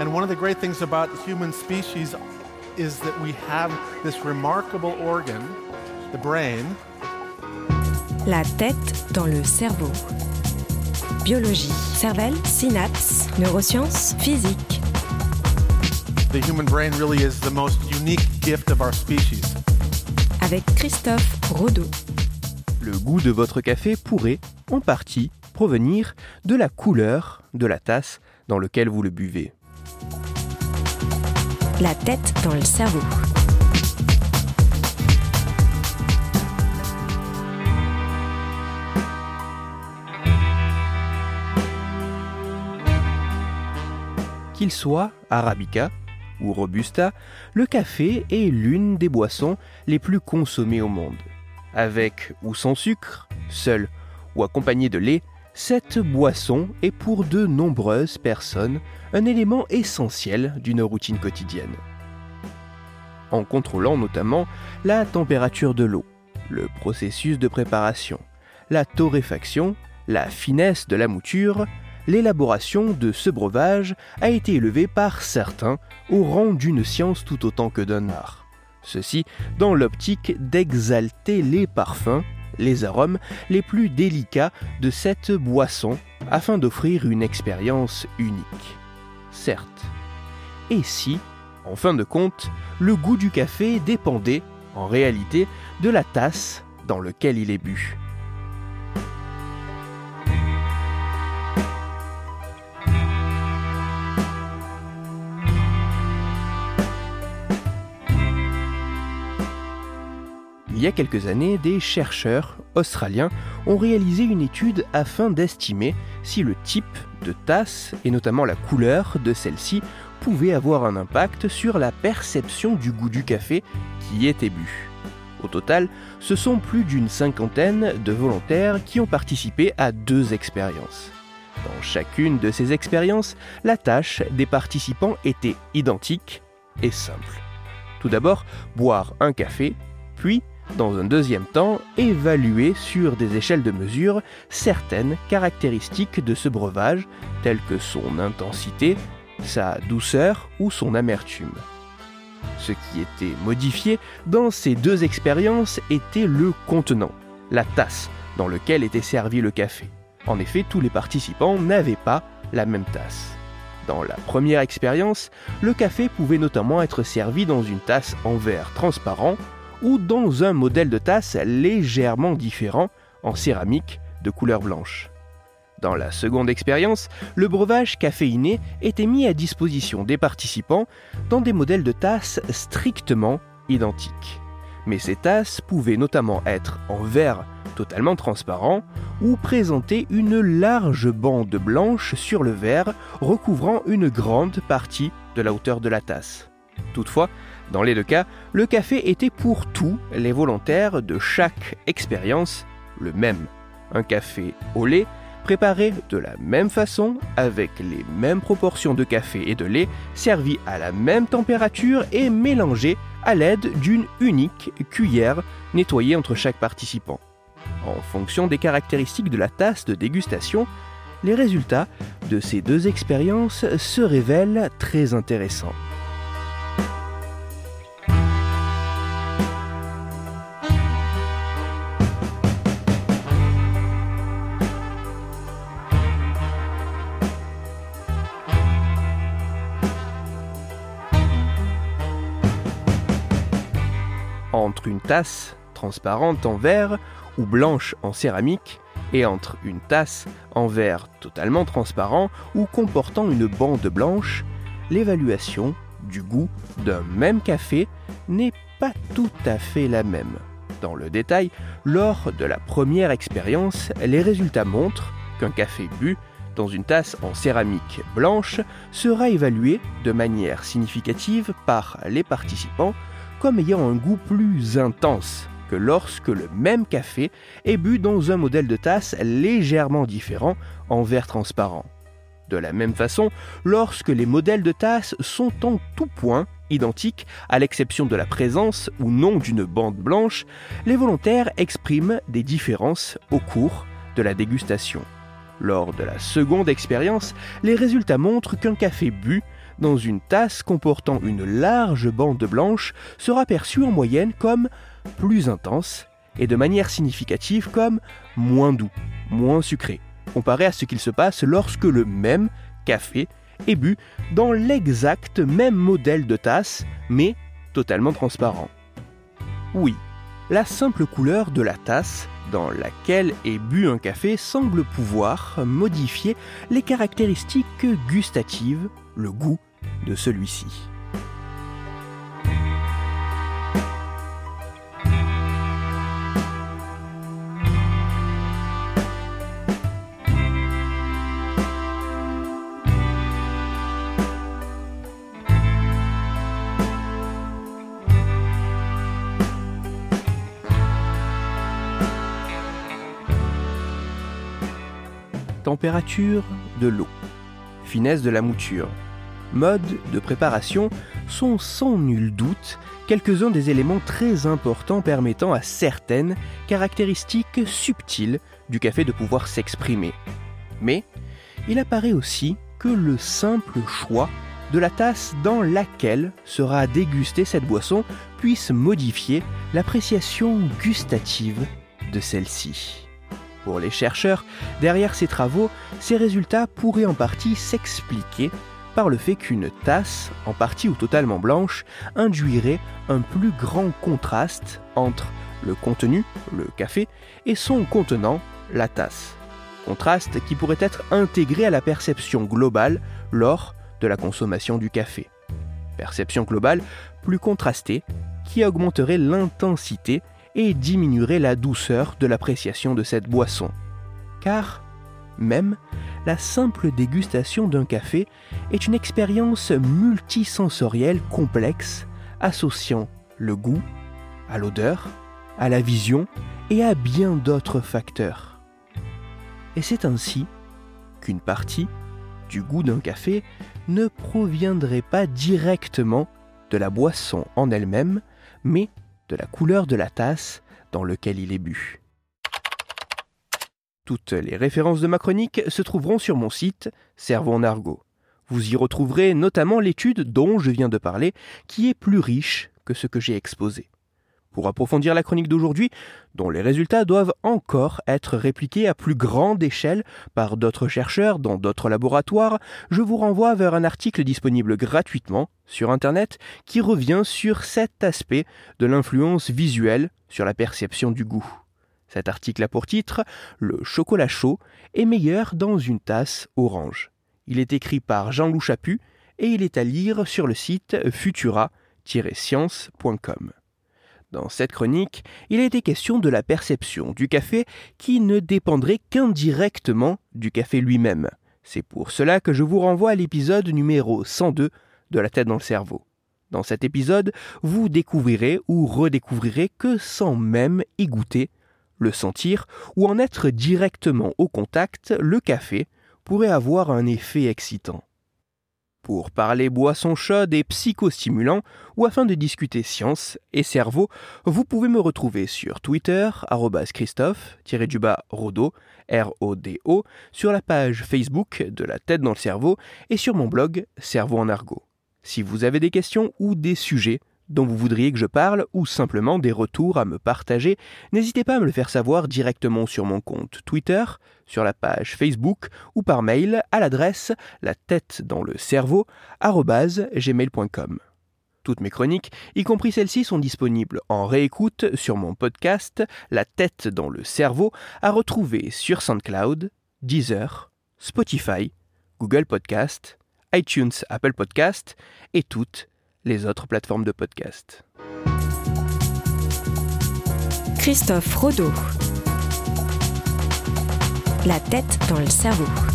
And one of the great things about the human species is that we have this remarkable organ, the brain. La tête dans le cerveau. Biologie, cervelle, synapses, neurosciences, physique. The human brain really is the most unique gift of our species. Avec Christophe Rodeau. Le goût de votre café pourrait, en partie, provenir de la couleur de la tasse dans laquelle vous le buvez. La tête dans le cerveau. Qu'il soit arabica ou robusta, le café est l'une des boissons les plus consommées au monde. Avec ou sans sucre, seul ou accompagné de lait, cette boisson est pour de nombreuses personnes un élément essentiel d'une routine quotidienne. En contrôlant notamment la température de l'eau, le processus de préparation, la torréfaction, la finesse de la mouture, l'élaboration de ce breuvage a été élevée par certains au rang d'une science tout autant que d'un art. Ceci dans l'optique d'exalter les parfums, les arômes les plus délicats de cette boisson afin d'offrir une expérience unique. Certes. Et si, en fin de compte, le goût du café dépendait, en réalité, de la tasse dans laquelle il est bu? Il y a quelques années, des chercheurs australiens ont réalisé une étude afin d'estimer si le type de tasse, et notamment la couleur de celle-ci, pouvait avoir un impact sur la perception du goût du café qui était bu. Au total, ce sont plus d'une cinquantaine de volontaires qui ont participé à deux expériences. Dans chacune de ces expériences, la tâche des participants était identique et simple. Tout d'abord, boire un café, puis dans un deuxième temps, évaluer sur des échelles de mesure certaines caractéristiques de ce breuvage, telles que son intensité, sa douceur ou son amertume. Ce qui était modifié dans ces deux expériences était le contenant, la tasse dans laquelle était servi le café. En effet, tous les participants n'avaient pas la même tasse. Dans la première expérience, le café pouvait notamment être servi dans une tasse en verre transparent ou dans un modèle de tasse légèrement différent en céramique de couleur blanche. Dans la seconde expérience, le breuvage caféiné était mis à disposition des participants dans des modèles de tasses strictement identiques. Mais ces tasses pouvaient notamment être en verre totalement transparent ou présenter une large bande blanche sur le verre recouvrant une grande partie de la hauteur de la tasse. Toutefois, dans les deux cas, le café était pour tous les volontaires de chaque expérience le même. Un café au lait, préparé de la même façon, avec les mêmes proportions de café et de lait, servi à la même température et mélangé à l'aide d'une unique cuillère nettoyée entre chaque participant. En fonction des caractéristiques de la tasse de dégustation, les résultats de ces deux expériences se révèlent très intéressants. Entre une tasse transparente en verre ou blanche en céramique et entre une tasse en verre totalement transparent ou comportant une bande blanche, l'évaluation du goût d'un même café n'est pas tout à fait la même. Dans le détail, lors de la première expérience, les résultats montrent qu'un café bu dans une tasse en céramique blanche sera évalué de manière significative par les participants ayant un goût plus intense que lorsque le même café est bu dans un modèle de tasse légèrement différent en verre transparent. De la même façon, lorsque les modèles de tasse sont en tout point identiques, à l'exception de la présence ou non d'une bande blanche, les volontaires expriment des différences au cours de la dégustation. Lors de la seconde expérience, les résultats montrent qu'un café bu dans une tasse comportant une large bande blanche sera perçu en moyenne comme plus intense et de manière significative comme moins doux, moins sucré, comparé à ce qu'il se passe lorsque le même café est bu dans l'exact même modèle de tasse, mais totalement transparent. Oui, la simple couleur de la tasse dans laquelle est bu un café semble pouvoir modifier les caractéristiques gustatives, le goût de celui-ci. Température de l'eau, finesse de la mouture, mode de préparation sont sans nul doute quelques-uns des éléments très importants permettant à certaines caractéristiques subtiles du café de pouvoir s'exprimer. Mais il apparaît aussi que le simple choix de la tasse dans laquelle sera dégustée cette boisson puisse modifier l'appréciation gustative de celle-ci. Pour les chercheurs, derrière ces travaux, ces résultats pourraient en partie s'expliquer par le fait qu'une tasse, en partie ou totalement blanche, induirait un plus grand contraste entre le contenu, le café, et son contenant, la tasse. Contraste qui pourrait être intégré à la perception globale lors de la consommation du café. Perception globale plus contrastée qui augmenterait l'intensité et diminuerait la douceur de l'appréciation de cette boisson. Car, même, la simple dégustation d'un café est une expérience multisensorielle complexe associant le goût, à l'odeur, à la vision et à bien d'autres facteurs. Et c'est ainsi qu'une partie du goût d'un café ne proviendrait pas directement de la boisson en elle-même, mais de la couleur de la tasse dans laquelle il est bu. Toutes les références de ma chronique se trouveront sur mon site Cerveau en. Vous y retrouverez notamment l'étude dont je viens de parler, qui est plus riche que ce que j'ai exposé. Pour approfondir la chronique d'aujourd'hui, dont les résultats doivent encore être répliqués à plus grande échelle par d'autres chercheurs dans d'autres laboratoires, je vous renvoie vers un article disponible gratuitement sur Internet qui revient sur cet aspect de l'influence visuelle sur la perception du goût. Cet article a pour titre Le chocolat chaud est meilleur dans une tasse orange. Il est écrit par Jean-Loup Chaput et il est à lire sur le site futura-science.com. Dans cette chronique, il a été question de la perception du café qui ne dépendrait qu'indirectement du café lui-même. C'est pour cela que je vous renvoie à l'épisode numéro 102 de La tête dans le cerveau. Dans cet épisode, vous découvrirez ou redécouvrirez que sans même y goûter, le sentir ou en être directement au contact, le café pourrait avoir un effet excitant pour parler boissons chaudes et psychostimulants ou afin de discuter science et cerveau, vous pouvez me retrouver sur Twitter, Christophe-Rodo, R-O-D-O, sur la page Facebook de la tête dans le cerveau et sur mon blog Cerveau en argot. Si vous avez des questions ou des sujets dont vous voudriez que je parle ou simplement des retours à me partager, n'hésitez pas à me le faire savoir directement sur mon compte Twitter, sur la page Facebook ou par mail à l'adresse la tête dans le cerveau. Toutes mes chroniques, y compris celles-ci, sont disponibles en réécoute sur mon podcast La tête dans le cerveau, à retrouver sur SoundCloud, Deezer, Spotify, Google Podcast, iTunes, Apple Podcast et toutes les autres plateformes de podcast. Christophe Rodeau. La tête dans le cerveau.